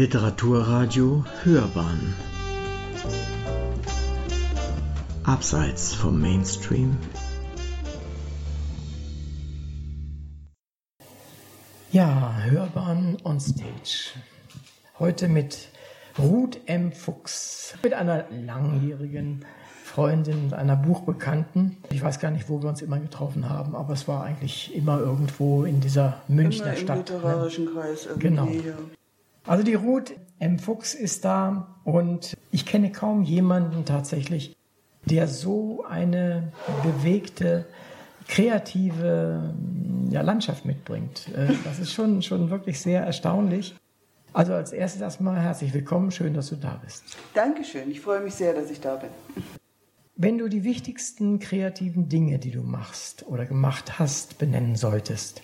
Literaturradio Hörbahn Abseits vom Mainstream Ja, Hörbahn on Stage. Heute mit Ruth M. Fuchs, mit einer langjährigen Freundin und einer Buchbekannten. Ich weiß gar nicht, wo wir uns immer getroffen haben, aber es war eigentlich immer irgendwo in dieser Münchner immer im Stadt. literarischen Kreis irgendwie. Genau. Also die Ruth M. Fuchs ist da und ich kenne kaum jemanden tatsächlich, der so eine bewegte, kreative ja, Landschaft mitbringt. Äh, Das ist schon, schon wirklich sehr erstaunlich. Also als erstes erstmal herzlich willkommen, schön, dass du da bist. Dankeschön, ich freue mich sehr, dass ich da bin. Wenn du die wichtigsten kreativen Dinge, die du machst oder gemacht hast, benennen solltest,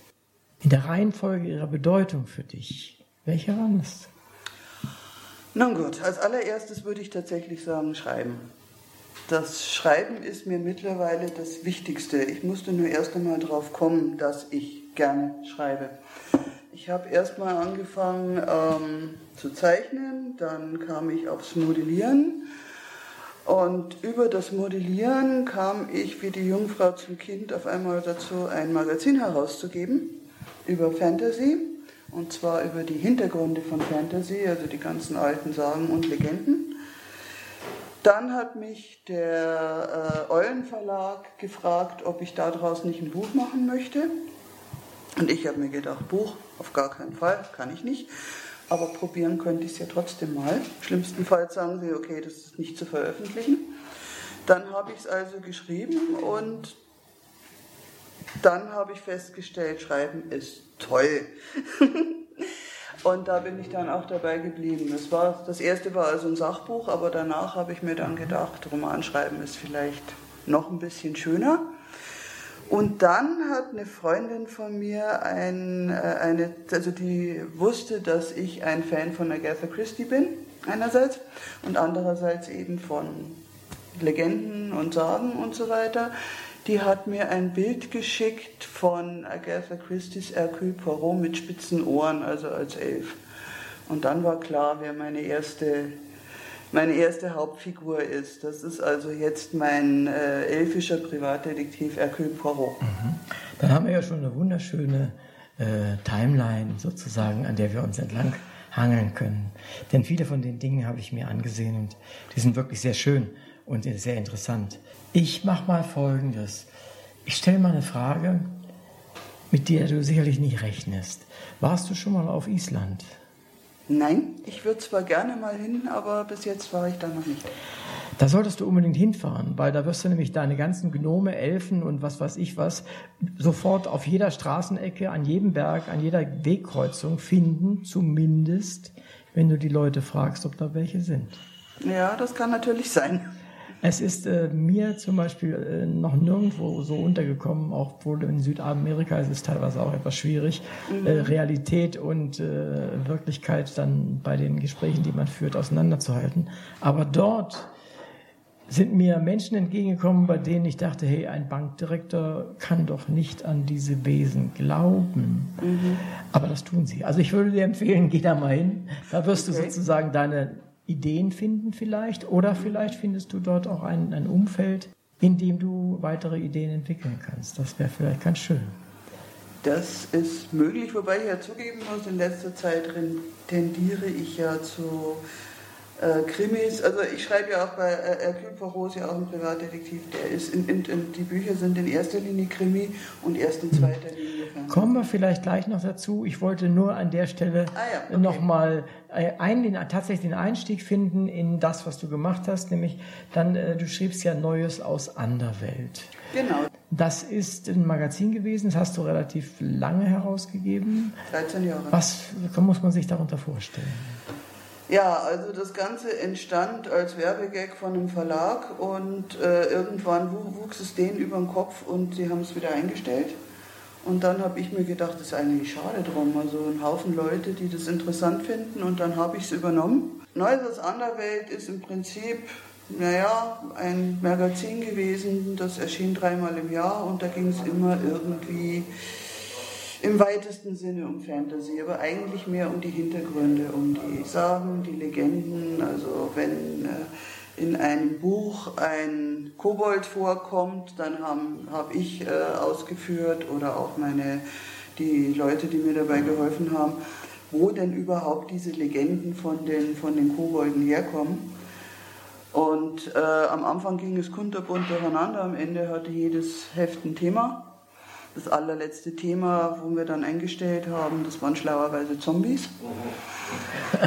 in der Reihenfolge ihrer Bedeutung für dich, welche es? Nun gut, als allererstes würde ich tatsächlich sagen, schreiben. Das Schreiben ist mir mittlerweile das Wichtigste. Ich musste nur erst einmal drauf kommen, dass ich gerne schreibe. Ich habe erst mal angefangen ähm, zu zeichnen, dann kam ich aufs Modellieren und über das Modellieren kam ich wie die Jungfrau zum Kind auf einmal dazu, ein Magazin herauszugeben über Fantasy und zwar über die Hintergründe von Fantasy, also die ganzen alten Sagen und Legenden. Dann hat mich der äh, Eulen gefragt, ob ich daraus nicht ein Buch machen möchte. Und ich habe mir gedacht, Buch, auf gar keinen Fall, kann ich nicht. Aber probieren könnte ich es ja trotzdem mal. Schlimmstenfalls sagen sie, okay, das ist nicht zu veröffentlichen. Dann habe ich es also geschrieben und dann habe ich festgestellt, Schreiben ist toll. und da bin ich dann auch dabei geblieben. Das, war, das erste war also ein Sachbuch, aber danach habe ich mir dann gedacht, Romanschreiben ist vielleicht noch ein bisschen schöner. Und dann hat eine Freundin von mir ein, äh, eine, also die wusste, dass ich ein Fan von Agatha Christie bin, einerseits, und andererseits eben von Legenden und Sagen und so weiter. Die hat mir ein Bild geschickt von Agatha Christie's Hercule Poirot mit spitzen Ohren, also als Elf. Und dann war klar, wer meine erste meine erste Hauptfigur ist. Das ist also jetzt mein äh, elfischer Privatdetektiv Hercule Poirot. Mhm. Dann haben wir ja schon eine wunderschöne äh, Timeline sozusagen, an der wir uns entlang hangeln können. Denn viele von den Dingen habe ich mir angesehen und die sind wirklich sehr schön und sehr interessant. Ich mache mal Folgendes. Ich stelle mal eine Frage, mit der du sicherlich nicht rechnest. Warst du schon mal auf Island? Nein, ich würde zwar gerne mal hin, aber bis jetzt war ich da noch nicht. Da solltest du unbedingt hinfahren, weil da wirst du nämlich deine ganzen Gnome, Elfen und was weiß ich was sofort auf jeder Straßenecke, an jedem Berg, an jeder Wegkreuzung finden, zumindest, wenn du die Leute fragst, ob da welche sind. Ja, das kann natürlich sein. Es ist äh, mir zum Beispiel äh, noch nirgendwo so untergekommen, auch wohl in Südamerika ist es teilweise auch etwas schwierig, mhm. äh, Realität und äh, Wirklichkeit dann bei den Gesprächen, die man führt, auseinanderzuhalten. Aber dort sind mir Menschen entgegengekommen, bei denen ich dachte, hey, ein Bankdirektor kann doch nicht an diese Wesen glauben. Mhm. Aber das tun sie. Also ich würde dir empfehlen, geh da mal hin. Da wirst okay. du sozusagen deine Ideen finden vielleicht oder vielleicht findest du dort auch ein, ein Umfeld, in dem du weitere Ideen entwickeln kannst. Das wäre vielleicht ganz schön. Das ist möglich, wobei ich ja zugeben muss, in letzter Zeit tendiere ich ja zu äh, Krimis. Also ich schreibe ja auch bei äh, Hercule Poirot, ja auch ein Privatdetektiv, der ist in, in, in, die Bücher sind in erster Linie Krimi und erst in zweiter Linie Fernsehen. Kommen wir vielleicht gleich noch dazu. Ich wollte nur an der Stelle ah, ja, okay. nochmal äh, ein, den, tatsächlich den Einstieg finden in das, was du gemacht hast, nämlich dann, äh, du schriebst ja Neues aus Anderwelt. Genau. Das ist ein Magazin gewesen, das hast du relativ lange herausgegeben. 13 Jahre. Was muss man sich darunter vorstellen? Ja, also das Ganze entstand als Werbegag von einem Verlag und äh, irgendwann wuchs es denen über den Kopf und sie haben es wieder eingestellt. Und dann habe ich mir gedacht, das ist eigentlich schade drum. Also ein Haufen Leute, die das interessant finden und dann habe ich es übernommen. Neues aus Anderwelt ist im Prinzip, naja, ein Magazin gewesen, das erschien dreimal im Jahr und da ging es immer irgendwie im weitesten Sinne um Fantasy, aber eigentlich mehr um die Hintergründe, um die Sagen, die Legenden. Also wenn äh, in einem Buch ein Kobold vorkommt, dann habe hab ich äh, ausgeführt oder auch meine, die Leute, die mir dabei geholfen haben, wo denn überhaupt diese Legenden von den, von den Kobolden herkommen. Und äh, am Anfang ging es kunterbunt durcheinander, am Ende hatte jedes Heft ein Thema. Das allerletzte Thema, wo wir dann eingestellt haben, das waren schlauerweise Zombies.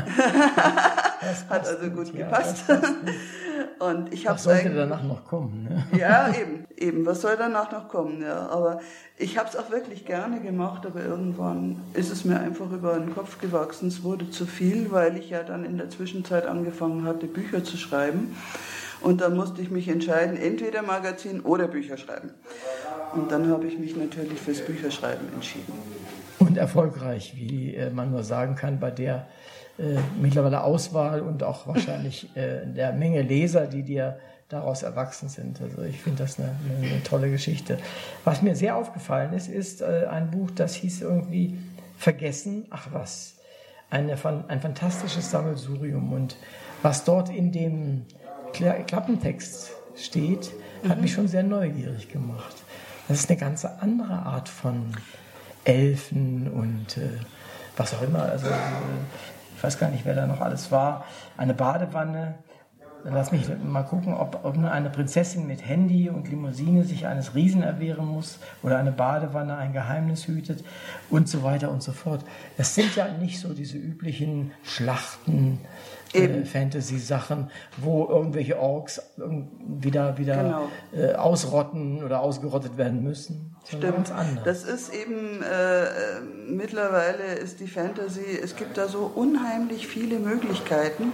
Hat also gut ja, gepasst. Und ich was sollte danach noch kommen? Ne? Ja, eben, eben. Was soll danach noch kommen? Ja, aber ich habe es auch wirklich gerne gemacht, aber irgendwann ist es mir einfach über den Kopf gewachsen. Es wurde zu viel, weil ich ja dann in der Zwischenzeit angefangen hatte, Bücher zu schreiben. Und dann musste ich mich entscheiden, entweder Magazin oder Bücher schreiben. Und dann habe ich mich natürlich fürs Bücherschreiben entschieden. Und erfolgreich, wie äh, man nur sagen kann, bei der äh, mittlerweile Auswahl und auch wahrscheinlich äh, der Menge Leser, die dir daraus erwachsen sind. Also ich finde das eine, eine, tolle Geschichte. Was mir sehr aufgefallen ist, ist äh, ein Buch, das hieß irgendwie Vergessen, ach was. Eine, ein fantastisches Sammelsurium. Und was dort in dem Klappentext steht, hat mhm. mich schon sehr neugierig gemacht. Das ist eine ganz andere Art von Elfen und äh, was auch immer. Also, äh, ich weiß gar nicht, wer da noch alles war. Eine Badewanne. Lass mich mal gucken, ob, ob nur eine Prinzessin mit Handy und Limousine sich eines Riesen erwehren muss oder eine Badewanne ein Geheimnis hütet und so weiter und so fort. Das sind ja nicht so diese üblichen Schlachten, äh, Fantasy-Sachen, wo irgendwelche Orks wieder, wieder genau. äh, ausrotten oder ausgerottet werden müssen. Stimmt. Das ist eben äh, äh, mittlerweile ist die Fantasy, es gibt da so unheimlich viele Möglichkeiten,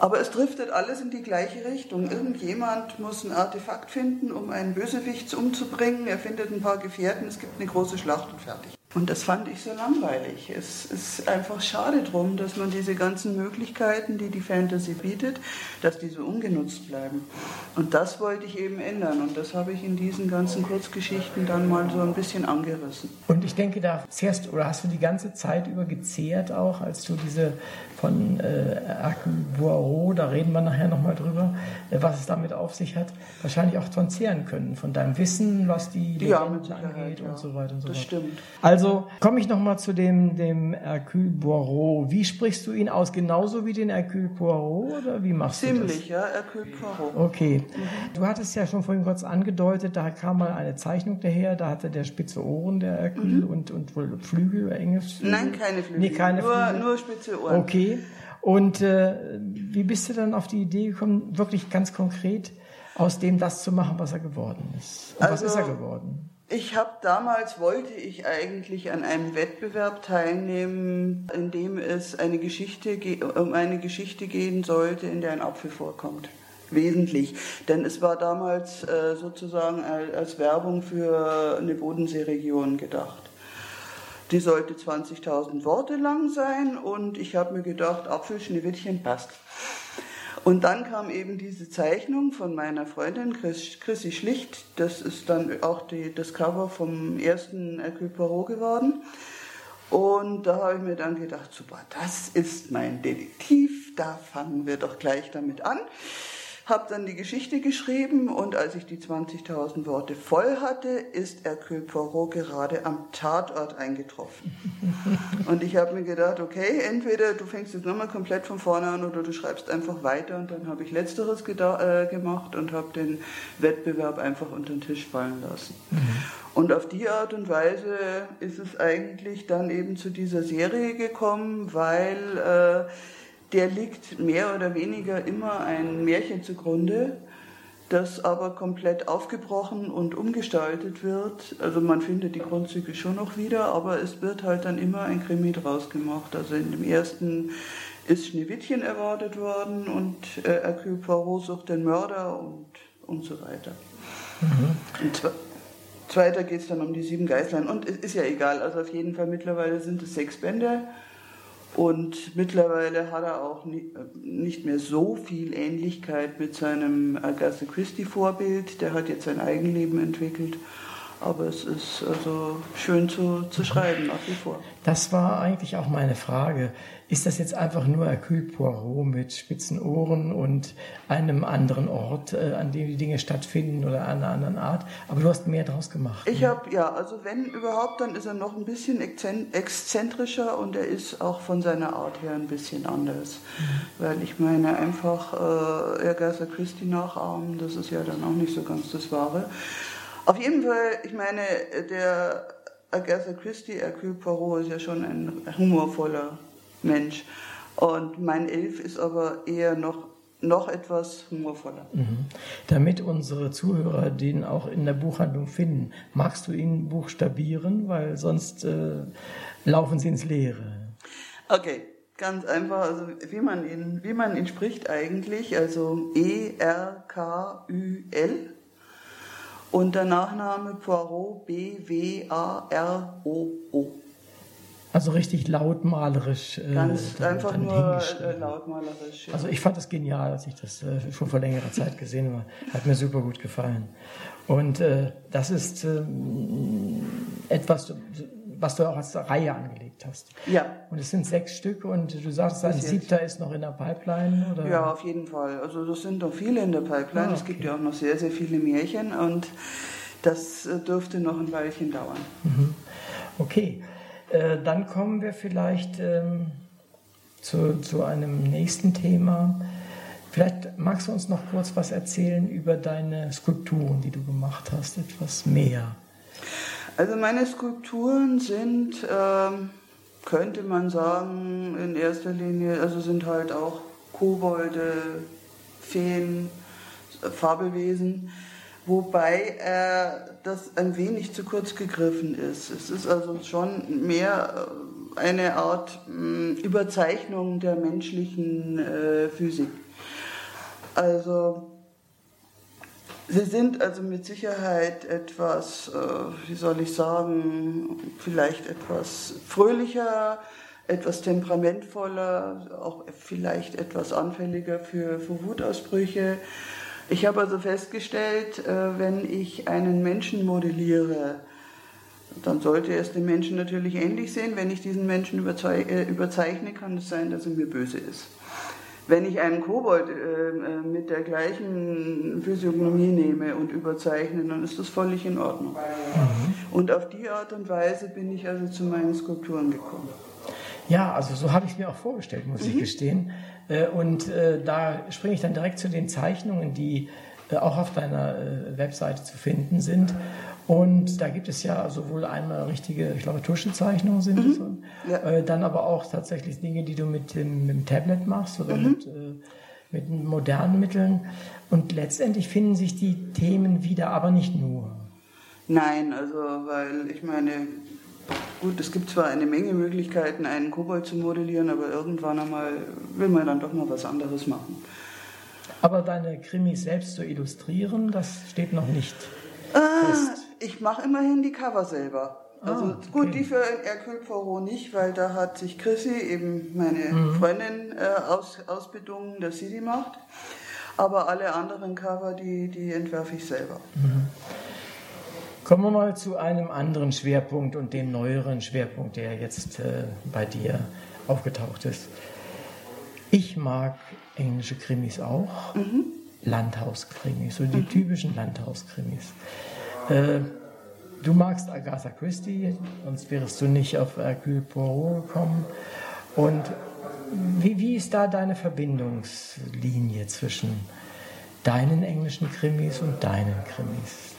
aber es driftet alles in die gleiche Richtung. Irgendjemand muss ein Artefakt finden, um einen Bösewicht umzubringen. Er findet ein paar Gefährten, es gibt eine große Schlacht und fertig. Und das fand ich so langweilig. Es ist einfach schade drum, dass man diese ganzen Möglichkeiten, die die Fantasy bietet, dass die so ungenutzt bleiben. Und das wollte ich eben ändern. Und das habe ich in diesen ganzen Kurzgeschichten dann mal so ein bisschen angerissen. Und ich denke, da zehrst oder hast du die ganze Zeit über gezehrt auch, als du diese von äh, Poirot, da reden wir nachher nochmal drüber, äh, was es damit auf sich hat, wahrscheinlich auch von zehren können, von deinem Wissen, was die ja, angeht ja. und so weiter und so das fort. stimmt. Also komme ich nochmal zu dem, dem Hercule Poirot. Wie sprichst du ihn aus? Genauso wie den Hercule Poirot oder wie machst Ziemlich, du das? Ziemlich, ja, Hercule Poirot. Okay. Du hattest ja schon vorhin kurz angedeutet, da kam mal eine Zeichnung daher, da hatte der spitze Ohren, der Hercule, mhm. und, und wohl Flügel enge Flügel? Nein, keine Flügel. Nee, keine nur, Flügel. nur spitze Ohren. Okay. Und äh, wie bist du dann auf die Idee gekommen, wirklich ganz konkret aus dem das zu machen, was er geworden ist? Und also, was ist er geworden? Ich habe damals wollte ich eigentlich an einem Wettbewerb teilnehmen, in dem es eine Geschichte um eine Geschichte gehen sollte, in der ein Apfel vorkommt. Wesentlich, denn es war damals äh, sozusagen als Werbung für eine Bodenseeregion gedacht. Die sollte 20.000 Worte lang sein und ich habe mir gedacht, Apfelschneewittchen passt. Und dann kam eben diese Zeichnung von meiner Freundin Chris, Chrissy Schlicht. Das ist dann auch die, das Cover vom ersten Hercule geworden. Und da habe ich mir dann gedacht, super, das ist mein Detektiv, da fangen wir doch gleich damit an habe dann die Geschichte geschrieben und als ich die 20.000 Worte voll hatte, ist Hercule Poirot gerade am Tatort eingetroffen. Und ich habe mir gedacht, okay, entweder du fängst jetzt nochmal komplett von vorne an oder du schreibst einfach weiter und dann habe ich letzteres äh, gemacht und habe den Wettbewerb einfach unter den Tisch fallen lassen. Mhm. Und auf die Art und Weise ist es eigentlich dann eben zu dieser Serie gekommen, weil äh, der liegt mehr oder weniger immer ein Märchen zugrunde, das aber komplett aufgebrochen und umgestaltet wird. Also man findet die Grundzüge schon noch wieder, aber es wird halt dann immer ein Krimi draus gemacht. Also in dem ersten ist Schneewittchen erwartet worden und äh, Hercule Poirot sucht den Mörder und, und so weiter. Mhm. Und zweiter geht es dann um die sieben Geißlein und es ist ja egal, also auf jeden Fall mittlerweile sind es sechs Bände. Und mittlerweile hat er auch nicht mehr so viel Ähnlichkeit mit seinem Agatha Christie-Vorbild. Der hat jetzt sein Eigenleben entwickelt. Aber es ist also schön zu, zu schreiben, nach wie vor. Das war eigentlich auch meine Frage. Ist das jetzt einfach nur Hercule Poirot mit spitzen Ohren und einem anderen Ort, äh, an dem die Dinge stattfinden oder einer anderen Art? Aber du hast mehr draus gemacht. Ich ne? habe, ja, also wenn überhaupt, dann ist er noch ein bisschen exzentrischer und er ist auch von seiner Art her ein bisschen anders. Mhm. Weil ich meine, einfach äh, Agatha Christie nachahmen, das ist ja dann auch nicht so ganz das Wahre. Auf jeden Fall, ich meine, der Agatha Christie, Hercule Poirot ist ja schon ein humorvoller Mensch. Und mein Elf ist aber eher noch, noch etwas humorvoller. Mhm. Damit unsere Zuhörer den auch in der Buchhandlung finden, magst du ihn buchstabieren, weil sonst äh, laufen sie ins Leere. Okay, ganz einfach, also wie man ihn, wie man ihn spricht eigentlich, also E-R-K-Ü-L und der Nachname Poirot B-W-A-R-O-O. Also richtig lautmalerisch. Äh, Ganz einfach nur äh, lautmalerisch. Ja. Also ich fand das genial, als ich das äh, schon vor längerer Zeit gesehen habe. Hat mir super gut gefallen. Und äh, das ist ähm, etwas, was du auch als Reihe angelegt hast. Ja. Und es sind sechs Stück und du sagst, ein siebter ist noch in der Pipeline, oder? Ja, auf jeden Fall. Also das sind noch viele in der Pipeline. Ah, okay. Es gibt ja auch noch sehr, sehr viele Märchen und das äh, dürfte noch ein Weilchen dauern. Mhm. Okay. Äh, dann kommen wir vielleicht ähm, zu, zu einem nächsten Thema. Vielleicht magst du uns noch kurz was erzählen über deine Skulpturen, die du gemacht hast, etwas mehr. Also meine Skulpturen sind, ähm, könnte man sagen, in erster Linie, also sind halt auch Kobolde, Feen, Fabelwesen wobei äh, das ein wenig zu kurz gegriffen ist. Es ist also schon mehr äh, eine Art mh, Überzeichnung der menschlichen äh, Physik. Also sie sind also mit Sicherheit etwas, äh, wie soll ich sagen, vielleicht etwas fröhlicher, etwas temperamentvoller, auch vielleicht etwas anfälliger für, für Wutausbrüche. Ich habe also festgestellt, äh, wenn ich einen Menschen modelliere, dann sollte es dem Menschen natürlich ähnlich sehen. Wenn ich diesen Menschen äh, überzeichne, kann es sein, dass er mir böse ist. Wenn ich einen Kobold äh, mit der gleichen Physiognomie nehme und überzeichne, dann ist das völlig in Ordnung. Mhm. Und auf die Art und Weise bin ich also zu meinen Skulpturen gekommen. Ja, also so habe ich es mir auch vorgestellt, muss mhm. ich gestehen. Äh, und äh, da springe ich dann direkt zu den Zeichnungen, die äh, auch auf deiner Webseite zu finden sind. Und da gibt es ja sowohl einmal richtige, ich glaube, Tuschezeichnungen sind mhm. es, ja. dann aber auch tatsächlich Dinge, die du mit dem, mit dem Tablet machst oder mhm. mit, mit modernen Mitteln. Und letztendlich finden sich die Themen wieder, aber nicht nur. Nein, also weil ich meine, Gut, es gibt zwar eine Menge Möglichkeiten, einen Kobold zu modellieren, aber irgendwann einmal will man dann doch mal was anderes machen. Aber deine Krimis selbst zu illustrieren, das steht noch nicht ah, fest. Ich mache immerhin die Cover selber. Ah, also ah, okay. gut, die für Hercule Poirot nicht, weil da hat sich Chrissy, eben meine mhm. Freundin, äh, aus, ausbedungen, dass sie die macht. Aber alle anderen Cover, die, die entwerfe ich selber. Mhm. Kommen wir mal zu einem anderen Schwerpunkt und dem neueren Schwerpunkt, der jetzt äh, bei dir aufgetaucht ist. Ich mag englische Krimis auch, mhm. Landhauskrimis, so die mhm. typischen Landhauskrimis. Äh, du magst Agatha Christie, sonst wärst du nicht auf Hercule Poirot gekommen. Und wie, wie ist da deine Verbindungslinie zwischen deinen englischen Krimis und deinen Krimis?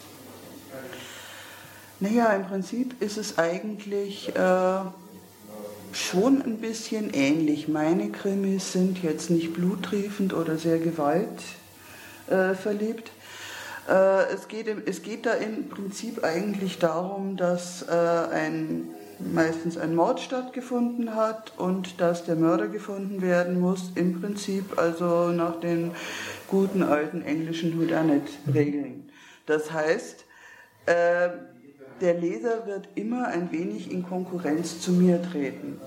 Naja, im Prinzip ist es eigentlich äh, schon ein bisschen ähnlich. Meine Krimis sind jetzt nicht bluttriefend oder sehr gewaltverliebt. Äh, es, geht, es geht da im Prinzip eigentlich darum, dass äh, ein, meistens ein Mord stattgefunden hat und dass der Mörder gefunden werden muss, im Prinzip also nach den guten alten englischen Houdanet-Regeln. Das heißt, der Leser wird immer ein wenig in Konkurrenz zu mir treten.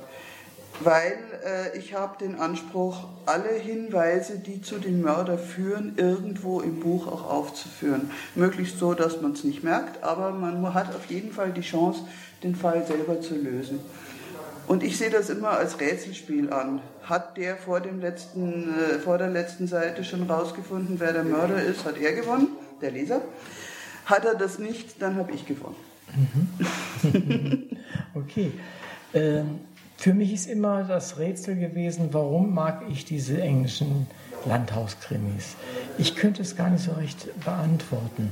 Weil äh, ich habe den Anspruch, alle Hinweise, die zu dem Mörder führen, irgendwo im Buch auch aufzuführen. Möglichst so, dass man es nicht merkt, aber man hat auf jeden Fall die Chance, den Fall selber zu lösen. Und ich sehe das immer als Rätselspiel an. Hat der vor, dem letzten, äh, vor der letzten Seite schon rausgefunden, wer der Mörder ist, hat er gewonnen, der Leser. Hat er das nicht, dann habe ich gewonnen. Mhm. okay. Ähm, für mich ist immer das Rätsel gewesen, warum mag ich diese englischen Landhauskrimis? Ich könnte es gar nicht so recht beantworten.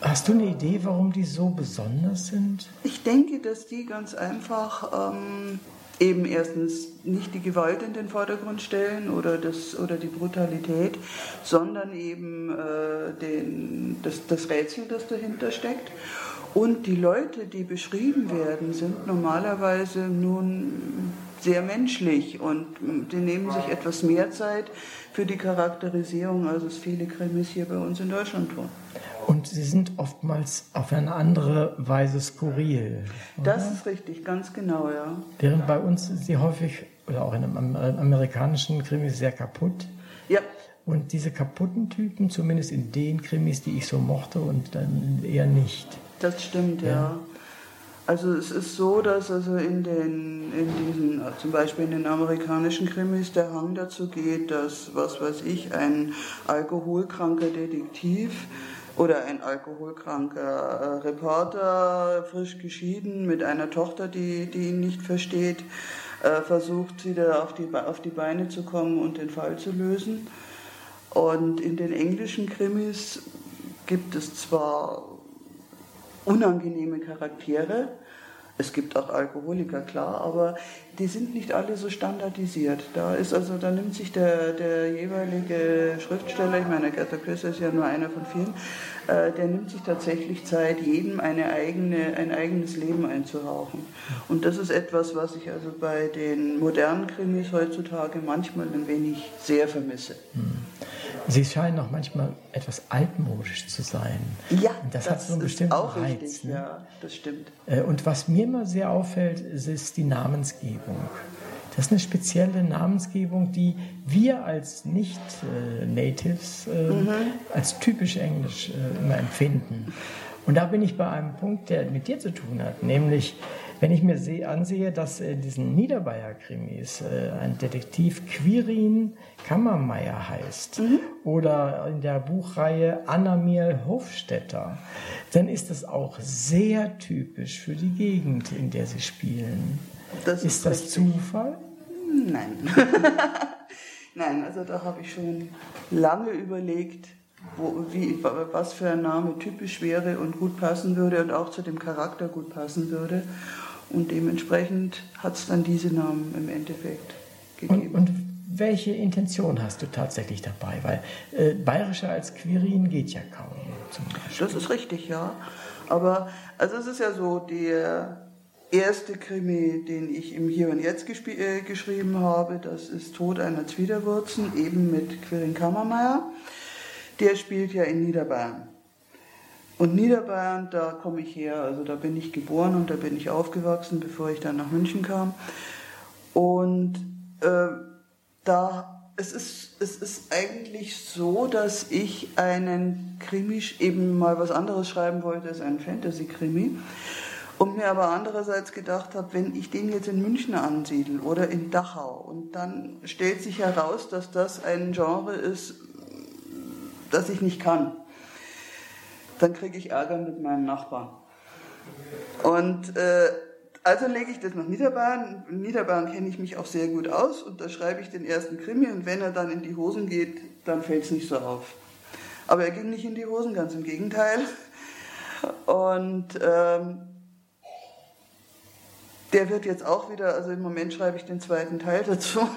Hast du eine Idee, warum die so besonders sind? Ich denke, dass die ganz einfach ähm, eben erstens nicht die Gewalt in den Vordergrund stellen oder, das, oder die Brutalität, sondern eben äh, den, das, das Rätsel, das dahinter steckt. Und die Leute, die beschrieben werden, sind normalerweise nun sehr menschlich und die nehmen sich etwas mehr Zeit für die Charakterisierung, als es viele Krimis hier bei uns in Deutschland tun. Und sie sind oftmals auf eine andere Weise skurril. Oder? Das ist richtig, ganz genau, ja. Während bei uns sie häufig, oder auch in einem amerikanischen Krimis, sehr kaputt. Ja. Und diese kaputten Typen, zumindest in den Krimis, die ich so mochte, und dann eher nicht. Das stimmt, ja. ja. Also es ist so, dass also in den, in diesen, zum Beispiel in den amerikanischen Krimis der Hang dazu geht, dass, was weiß ich, ein alkoholkranker Detektiv oder ein alkoholkranker äh, Reporter, frisch geschieden, mit einer Tochter, die, die ihn nicht versteht, äh, versucht wieder auf die, auf die Beine zu kommen und den Fall zu lösen. Und in den englischen Krimis gibt es zwar unangenehme Charaktere, es gibt auch Alkoholiker, klar, aber die sind nicht alle so standardisiert. Da ist also, da nimmt sich der, der jeweilige Schriftsteller, ich meine, Agatha Christie ist ja nur einer von vielen, äh, der nimmt sich tatsächlich Zeit, jedem eine eigene, ein eigenes Leben einzuhauchen. Und das ist etwas, was ich also bei den modernen Krimis heutzutage manchmal ein wenig sehr vermisse. Hm. Sie scheinen auch manchmal etwas altmodisch zu sein. Ja, das, das hat so einen bestimmten auch Reiz. Richtig, ne? Ja, das stimmt. Äh, und was mir immer sehr auffällt, ist die Namensgebung. Das ist eine spezielle Namensgebung, die wir als Nicht-Natives äh, mhm. als typisch englisch äh, immer empfinden. Und da bin ich bei einem Punkt, der mit dir zu tun hat, nämlich wenn ich mir sehe, ansehe, dass in diesen Niederbayer-Krimis äh, ein Detektiv Quirin Kammermeier heißt mhm. oder in der Buchreihe Annamiel Hofstetter, dann ist das auch sehr typisch für die Gegend, in der sie spielen. Das ist, ist das Zufall? Nein. Nein, also da habe ich schon lange überlegt, wo, wie, was für ein Name typisch wäre und gut passen würde und auch zu dem Charakter gut passen würde. Und dementsprechend hat es dann diese Namen im Endeffekt gegeben. Und, und, welche Intention hast du tatsächlich dabei? Weil äh, bayerischer als Quirin geht ja kaum. Das ist richtig, ja. Aber also es ist ja so, der erste Krimi, den ich im Hier und Jetzt äh, geschrieben habe, das ist Tod einer Zwiderwurzen, eben mit Quirin Kammermeier. Der spielt ja in Niederbayern. Und Niederbayern, da komme ich her, also da bin ich geboren und da bin ich aufgewachsen, bevor ich dann nach München kam. Und äh, da, es ist, es ist eigentlich so, dass ich einen Krimi eben mal was anderes schreiben wollte als einen Fantasy-Krimi. Und mir aber andererseits gedacht habe, wenn ich den jetzt in München ansiedel oder in Dachau und dann stellt sich heraus, dass das ein Genre ist, das ich nicht kann, dann kriege ich Ärger mit meinem Nachbarn. Und äh, also lege ich das nach Niederbayern. In Niederbayern kenne ich mich auch sehr gut aus und da schreibe ich den ersten Krimi und wenn er dann in die Hosen geht, dann fällt es nicht so auf. Aber er ging nicht in die Hosen, ganz im Gegenteil. Und ähm, der wird jetzt auch wieder, also im Moment schreibe ich den zweiten Teil dazu.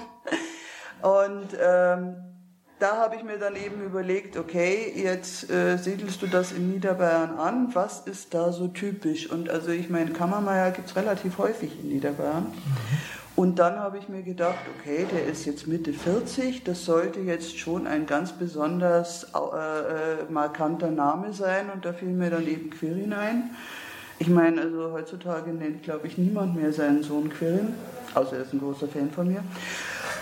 Und ähm, da habe ich mir dann eben überlegt, okay, jetzt äh, siedelst du das in Niederbayern an, was ist da so typisch? Und also ich meine, Kammermeier gibt es relativ häufig in Niederbayern. Mhm. Und dann habe ich mir gedacht, okay, der ist jetzt Mitte 40, das sollte jetzt schon ein ganz besonders äh, äh, markanter Name sein. Und da fiel mir dann eben Quirin ein Ich meine, also heutzutage nennt, glaube ich, niemand mehr seinen Sohn Quirin, außer er ist ein großer Fan von mir.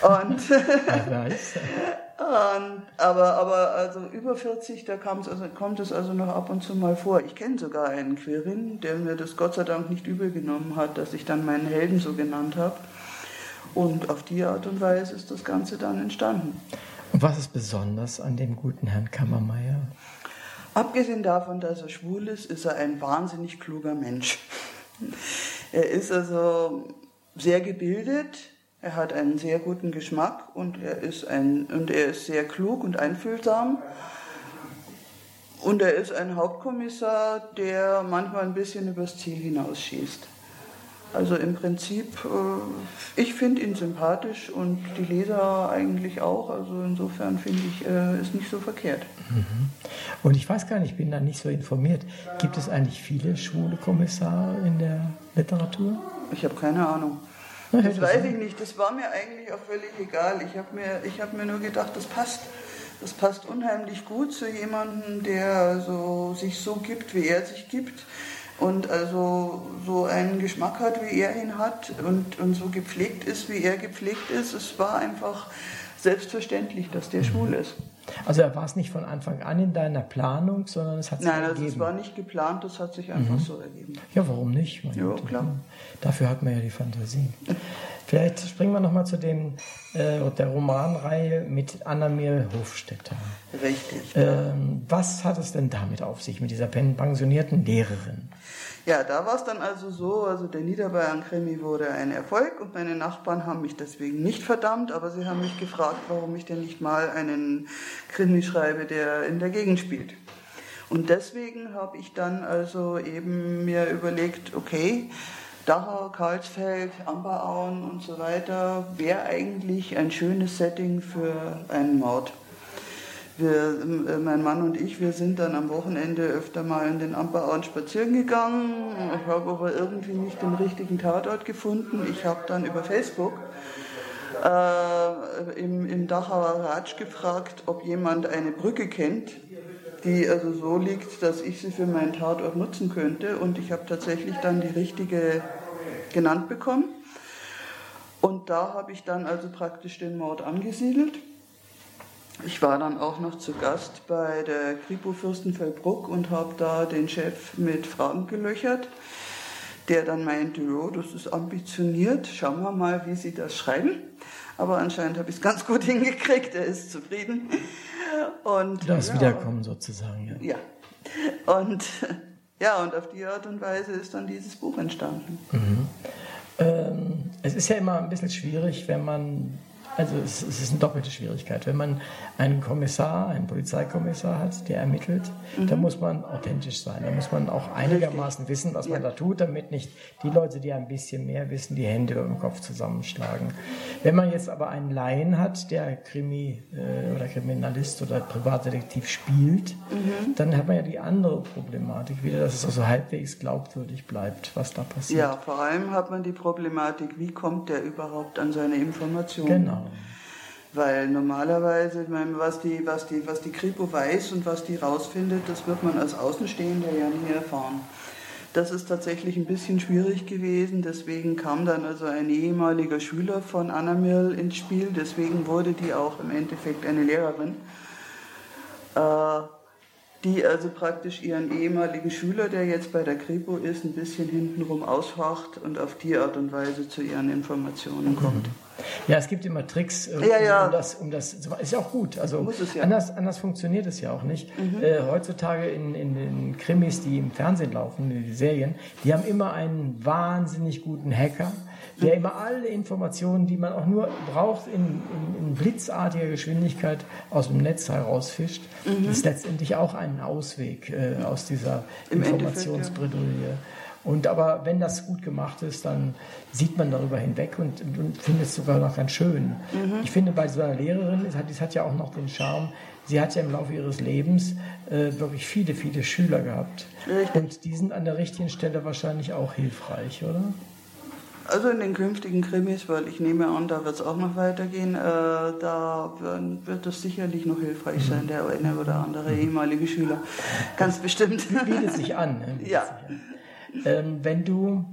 Und, und aber, aber also über 40, da also, kommt es also noch ab und zu mal vor. Ich kenne sogar einen Quirin, der mir das Gott sei Dank nicht übel genommen hat, dass ich dann meinen Helden so genannt habe. Und auf die Art und Weise ist das Ganze dann entstanden. Und was ist besonders an dem guten Herrn Kammermeier? Abgesehen davon, dass er schwul ist, ist er ein wahnsinnig kluger Mensch. Er ist also sehr gebildet, er hat einen sehr guten Geschmack und er ist, ein, und er ist sehr klug und einfühlsam. Und er ist ein Hauptkommissar, der manchmal ein bisschen übers Ziel hinausschießt. Also im Prinzip, äh, ich finde ihn sympathisch und die Leser eigentlich auch. Also insofern finde ich, äh, ist nicht so verkehrt. Mhm. Und ich weiß gar nicht, ich bin da nicht so informiert. Gibt es eigentlich viele schwule Kommissare in der Literatur? Ich habe keine Ahnung. Das weiß ich nicht. Das war mir eigentlich auch völlig egal. Ich habe mir, hab mir nur gedacht, das passt. Das passt unheimlich gut zu jemandem, der so, sich so gibt, wie er sich gibt und also so einen Geschmack hat, wie er ihn hat und, und so gepflegt ist, wie er gepflegt ist. Es war einfach selbstverständlich, dass der schwul ist. Also er war es nicht von Anfang an in deiner Planung, sondern es hat sich Nein, also ergeben. Nein, es war nicht geplant, das hat sich einfach mhm. so ergeben. Ja, warum nicht? ja, klar. Dafür hat man ja die Fantasie. Vielleicht springen wir nochmal zu dem, äh, der Romanreihe mit Anna-Mir Hofstetter. Richtig. Ähm, was hat es denn damit auf sich, mit dieser pensionierten Lehrerin? Ja, da war es dann also so, also der Niederbayern-Krimi wurde ein Erfolg und meine Nachbarn haben mich deswegen nicht verdammt, aber sie haben mich gefragt, warum ich denn nicht mal einen Krimi schreibe, der in der Gegend spielt. Und deswegen habe ich dann also eben mir überlegt, okay, Dachau, Karlsfeld, Amberauen und so weiter wäre eigentlich ein schönes Setting für einen Mord. Wir, äh, mein Mann und ich, wir sind dann am Wochenende öfter mal in den Amberauen spazieren gegangen. Ich habe aber irgendwie nicht den richtigen Tatort gefunden. Ich habe dann über Facebook äh, im, im Dachauer Ratsch gefragt, ob jemand eine Brücke kennt, die also so liegt, dass ich sie für meinen Tatort nutzen könnte. Und ich habe tatsächlich dann die richtige genannt bekommen. Und da habe ich dann also praktisch den Mord angesiedelt. Ich war dann auch noch zu Gast bei der Kripo Fürstenfeldbruck und habe da den Chef mit Fragen gelöchert, der dann meinte, jo, das ist ambitioniert, schauen wir mal, wie Sie das schreiben. Aber anscheinend habe ich es ganz gut hingekriegt, er ist zufrieden. Und, das ja, Wiederkommen sozusagen, ja. Ja. Und ja, und auf die Art und Weise ist dann dieses Buch entstanden. Mhm. Ähm, es ist ja immer ein bisschen schwierig, wenn man also es, es, ist eine doppelte Schwierigkeit. Wenn man einen Kommissar, einen Polizeikommissar hat, der ermittelt, mhm. dann muss man authentisch sein. Da muss man auch einigermaßen wissen, was man ja. da tut, damit nicht die Leute, die ein bisschen mehr wissen, die Hände über dem Kopf zusammenschlagen. Wenn man jetzt aber einen Laien hat, der Krimi äh, oder Kriminalist oder Privatdetektiv spielt, mhm. dann hat man ja die andere Problematik wieder, dass es also halbwegs glaubwürdig bleibt, was da passiert. Ja, vor allem hat man die Problematik, wie kommt der überhaupt an seine Informationen? Genau. Weil normalerweise, ich meine, was die, was, die, was die Kripo weiß und was die rausfindet, das wird man als Außenstehender ja nie erfahren. Das ist tatsächlich ein bisschen schwierig gewesen, deswegen kam dann also ein ehemaliger Schüler von Anna Mirl ins Spiel, deswegen wurde die auch im Endeffekt eine Lehrerin, äh, die also praktisch ihren ehemaligen Schüler, der jetzt bei der Kripo ist, ein bisschen hintenrum ausfacht und auf die Art und Weise zu ihren Informationen kommt. Mhm. Ja, es gibt immer Tricks, äh, ja, ja. um das, um das, ist ja auch gut. Also ja. anders, anders funktioniert es ja auch nicht. Mhm. Äh, heutzutage in, in den Krimis, die im Fernsehen laufen, in den Serien, die haben immer einen wahnsinnig guten Hacker, der immer alle Informationen, die man auch nur braucht, in, in, in blitzartiger Geschwindigkeit aus dem Netz herausfischt. Mhm. Das ist letztendlich auch ein Ausweg äh, aus dieser Informationsbredouille. Und aber wenn das gut gemacht ist, dann sieht man darüber hinweg und, und findet es sogar noch ganz schön. Mhm. Ich finde, bei so einer Lehrerin, das hat, das hat ja auch noch den Charme, sie hat ja im Laufe ihres Lebens äh, wirklich viele, viele Schüler gehabt. Richtig. Und die sind an der richtigen Stelle wahrscheinlich auch hilfreich, oder? Also in den künftigen Krimis, weil ich nehme an, da wird es auch noch weitergehen, äh, da wird es sicherlich noch hilfreich sein, mhm. der eine oder andere ehemalige Schüler. Ganz bestimmt. Bietet sich an. Ne? Bietet ja. Sich an. Ähm, wenn du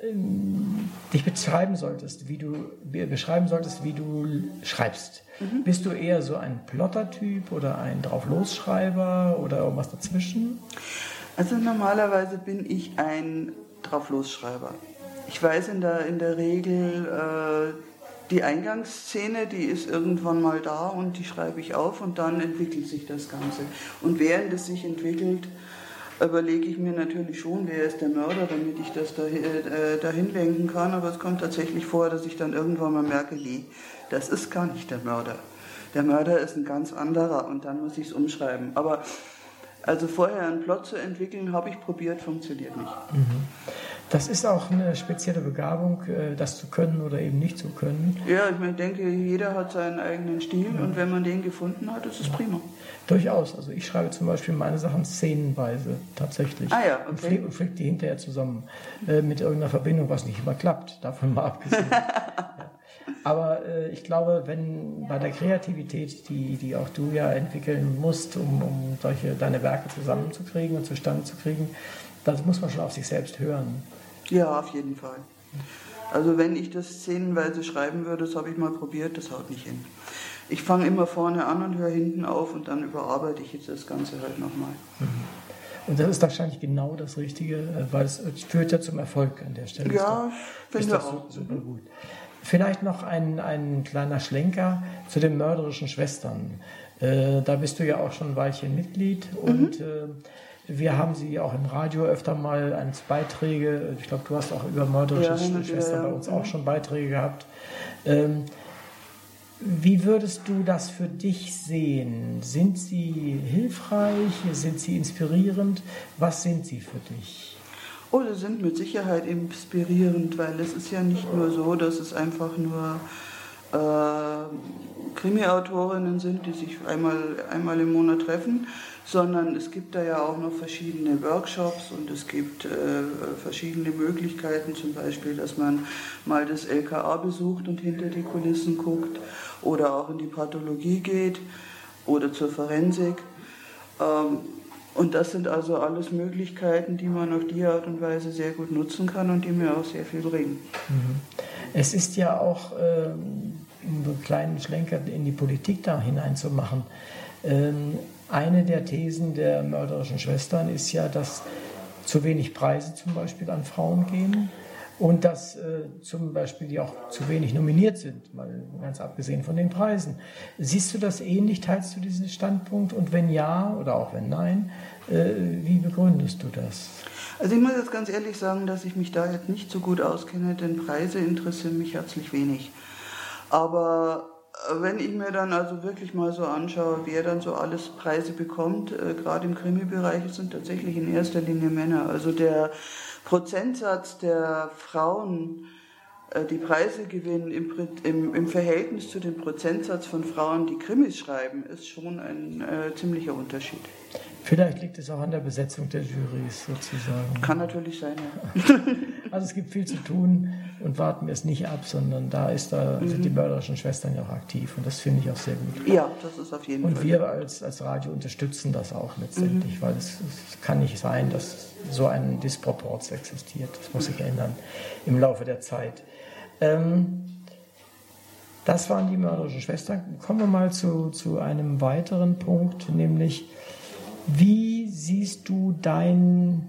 ähm, dich beschreiben solltest, wie du beschreiben solltest, wie du schreibst, mhm. bist du eher so ein Plottertyp oder ein Drauflosschreiber oder irgendwas dazwischen? Also normalerweise bin ich ein Drauflosschreiber. Ich weiß in der, in der Regel, äh, die Eingangsszene, die ist irgendwann mal da und die schreibe ich auf und dann entwickelt sich das Ganze. Und während es sich entwickelt, überlege ich mir natürlich schon, wer ist der Mörder, damit ich das dahin, äh, dahin lenken kann. Aber es kommt tatsächlich vor, dass ich dann irgendwann mal merke, nee, das ist gar nicht der Mörder. Der Mörder ist ein ganz anderer und dann muss ich es umschreiben. Aber also vorher einen Plot zu entwickeln, habe ich probiert, funktioniert nicht. Mhm. Das ist auch eine spezielle Begabung, äh, das zu können oder eben nicht zu können. Ja, ich denke, jeder hat seinen eigenen Stil ja. und wenn man den gefunden hat, ist es prima. Durchaus. Also ich schreibe zum Beispiel meine Sachen szenenweise tatsächlich. Ah ja, okay. Und fliege die hinterher zusammen äh, mit irgendeiner Verbindung, was nicht immer klappt, davon mal abgesehen. ja. Aber äh, ich glaube, wenn bei der Kreativität, die, die auch du ja entwickeln musst, um, um solche deine Werke zusammenzukriegen und zustande zu kriegen, das muss man schon auf sich selbst hören. Ja, auf jeden Fall. Also wenn ich das szenenweise schreiben würde, das habe ich mal probiert, das haut nicht hin. Ich fange immer vorne an und höre hinten auf und dann überarbeite ich jetzt das Ganze halt nochmal. Und das ist wahrscheinlich genau das Richtige, äh, weil es führt ja zum Erfolg an der Stelle. Ja, finde ich auch. Super gut. Vielleicht noch ein, ein kleiner Schlenker zu den mörderischen Schwestern. Äh, da bist du ja auch schon ein Weilchen Mitglied und mhm. äh, wir haben sie auch im Radio öfter mal als Beiträge, ich glaube, du hast auch über mörderische ja, Schwestern ja, bei uns auch schon Beiträge gehabt. Ähm, wie würdest du das für dich sehen? Sind sie hilfreich? Sind sie inspirierend? Was sind sie für dich? Oh, sie sind mit Sicherheit inspirierend, weil es ist ja nicht nur so, dass es einfach nur Krimi-Autorinnen sind, die sich einmal, einmal im Monat treffen, sondern es gibt da ja auch noch verschiedene Workshops und es gibt äh, verschiedene Möglichkeiten, zum Beispiel, dass man mal das LKA besucht und hinter die Kulissen guckt oder auch in die Pathologie geht oder zur Forensik. Ähm, und das sind also alles Möglichkeiten, die man auf die Art und Weise sehr gut nutzen kann und die mir auch sehr viel bringen. Mhm. Es ist ja auch, ähm, einen kleinen Schlenker in die Politik da hineinzumachen, ähm, eine der Thesen der mörderischen Schwestern ist ja, dass zu wenig Preise zum Beispiel an Frauen gehen und dass äh, zum Beispiel die auch zu wenig nominiert sind, mal ganz abgesehen von den Preisen. Siehst du das ähnlich? Teilst du diesen Standpunkt? Und wenn ja oder auch wenn nein, äh, wie begründest du das? Also ich muss jetzt ganz ehrlich sagen, dass ich mich da jetzt nicht so gut auskenne, denn Preise interessieren mich herzlich wenig. Aber wenn ich mir dann also wirklich mal so anschaue, wer dann so alles Preise bekommt, äh, gerade im Krimi-Bereich sind tatsächlich in erster Linie Männer. Also der Prozentsatz der Frauen, äh, die Preise gewinnen im, im, im, Verhältnis zu dem Prozentsatz von Frauen, die Krimis schreiben, ist schon ein äh, ziemlicher Unterschied. Vielleicht liegt es auch an der Besetzung der Jurys sozusagen. Kann natürlich sein, ja. also es gibt viel zu tun und warten wir es nicht ab, sondern da ist da mhm. sind die mörderischen Schwestern ja auch aktiv und das finde ich auch sehr gut. Ja, das ist auf jeden und Fall. Und wir als, als Radio unterstützen das auch letztendlich, mhm. weil es, es, kann nicht sein, dass so ein Disproporz existiert. Das muss sich ändern im Laufe der Zeit. Ähm, das waren die mörderischen Schwestern. Kommen wir mal zu, zu einem weiteren Punkt, nämlich wie siehst du dein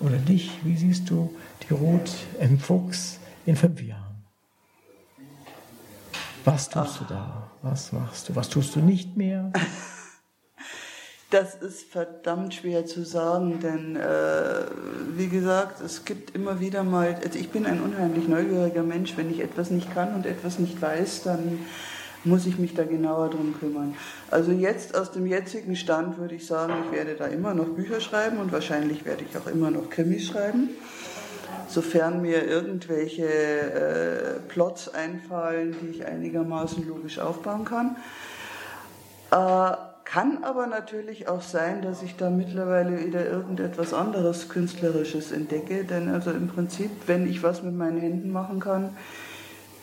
oder dich, wie siehst du die Ruth M. Fuchs in fünf Jahren? Was tust Ach. du da? Was machst du? Was tust du nicht mehr? Das ist verdammt schwer zu sagen, denn äh, wie gesagt, es gibt immer wieder mal, also ich bin ein unheimlich neugieriger Mensch, wenn ich etwas nicht kann und etwas nicht weiß, dann muss ich mich da genauer drum kümmern. Also jetzt aus dem jetzigen Stand würde ich sagen, ich werde da immer noch Bücher schreiben und wahrscheinlich werde ich auch immer noch Krimis schreiben, sofern mir irgendwelche äh, Plots einfallen, die ich einigermaßen logisch aufbauen kann. Äh, kann aber natürlich auch sein, dass ich da mittlerweile wieder irgendetwas anderes Künstlerisches entdecke, denn also im Prinzip, wenn ich was mit meinen Händen machen kann,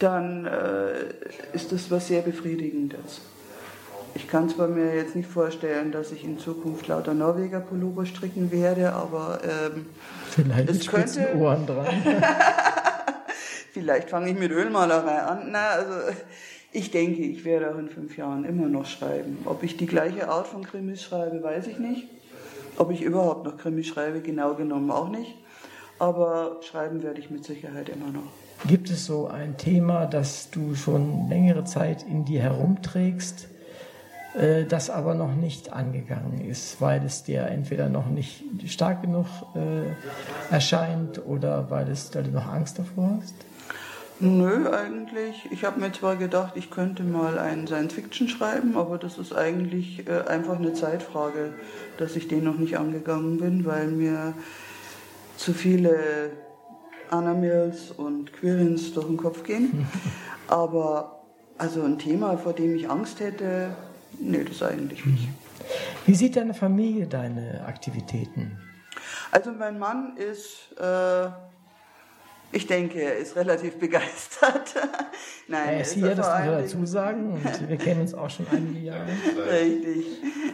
dann äh, ist das was sehr Befriedigendes. Ich kann zwar mir jetzt nicht vorstellen, dass ich in Zukunft lauter Norweger Pullover stricken werde, aber ähm, vielleicht es könnte Ohren dran. vielleicht fange ich mit Ölmalerei an. Na, also ich denke, ich werde auch in fünf Jahren immer noch schreiben. Ob ich die gleiche Art von Krimis schreibe, weiß ich nicht. Ob ich überhaupt noch Krimis schreibe, genau genommen auch nicht. Aber schreiben werde ich mit Sicherheit immer noch. Gibt es so ein Thema, das du schon längere Zeit in dir herumträgst, äh, das aber noch nicht angegangen ist, weil es dir entweder noch nicht stark genug äh, erscheint oder weil, es, weil du noch Angst davor hast? Nö, eigentlich. Ich habe mir zwar gedacht, ich könnte mal einen Science-Fiction schreiben, aber das ist eigentlich äh, einfach eine Zeitfrage, dass ich den noch nicht angegangen bin, weil mir zu viele Anamils und Quirins durch den Kopf gehen. Aber also ein Thema, vor dem ich Angst hätte, nee, das eigentlich nicht. Wie sieht deine Familie deine Aktivitäten? Also mein Mann ist äh, ich denke, er ist relativ begeistert. Nein, er ist hier, das muss wir dazu sagen. Und wir kennen uns auch schon einige Jahre. Richtig.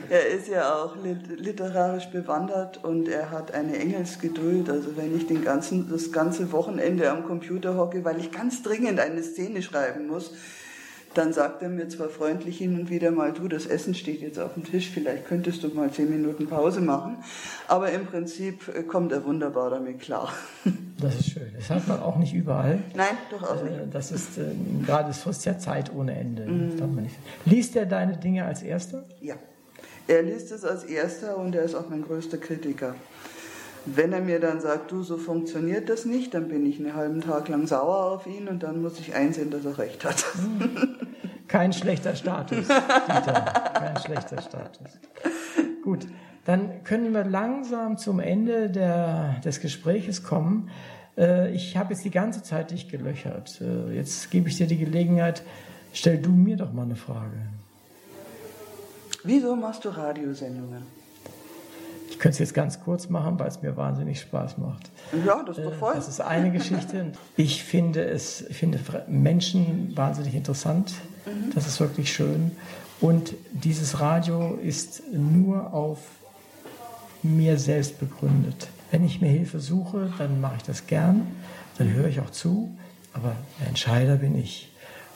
Er ist ja auch literarisch bewandert und er hat eine Engelsgeduld. Also wenn ich den ganzen, das ganze Wochenende am Computer hocke, weil ich ganz dringend eine Szene schreiben muss, dann sagt er mir zwar freundlich hin und wieder mal, du, das Essen steht jetzt auf dem Tisch, vielleicht könntest du mal zehn Minuten Pause machen. Aber im Prinzip äh, kommt er wunderbar damit klar. Das ist schön. Das hat man auch nicht überall. Nein, durchaus nicht. Äh, das ist äh, gerade, es frisst ja Zeit ohne Ende. Mm. Liest er deine Dinge als Erster? Ja. Er liest es als Erster und er ist auch mein größter Kritiker. Wenn er mir dann sagt, du, so funktioniert das nicht, dann bin ich einen halben Tag lang sauer auf ihn und dann muss ich einsehen, dass er recht hat. Kein schlechter Status, Dieter. Kein schlechter Status. Gut, dann können wir langsam zum Ende der, des Gespräches kommen. Äh, ich habe jetzt die ganze Zeit dich gelöchert. Äh, jetzt gebe ich dir die Gelegenheit, stell du mir doch mal eine Frage. Wieso machst du Radiosendungen? Ich könnte es jetzt ganz kurz machen, weil es mir wahnsinnig Spaß macht. Ja, das ist doch voll. Das ist eine Geschichte. Ich finde es, finde Menschen wahnsinnig interessant. Mhm. Das ist wirklich schön. Und dieses Radio ist nur auf mir selbst begründet. Wenn ich mir Hilfe suche, dann mache ich das gern, dann höre ich auch zu, aber der Entscheider bin ich.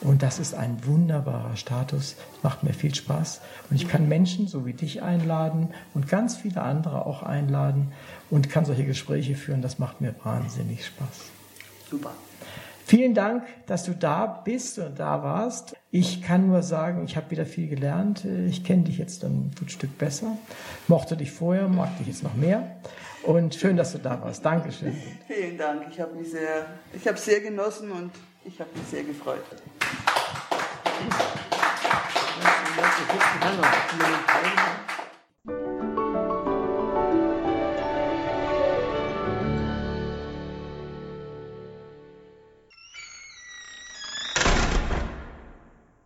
Und das ist ein wunderbarer Status, macht mir viel Spaß. Und ich kann Menschen so wie dich einladen und ganz viele andere auch einladen und kann solche Gespräche führen. Das macht mir wahnsinnig Spaß. Super. Vielen Dank, dass du da bist und da warst. Ich kann nur sagen, ich habe wieder viel gelernt. Ich kenne dich jetzt ein gut Stück besser. Mochte dich vorher, mag dich jetzt noch mehr. Und schön, dass du da warst. Dankeschön. Vielen Dank. Ich habe mich sehr, ich habe sehr genossen und ich habe mich sehr gefreut. Applaus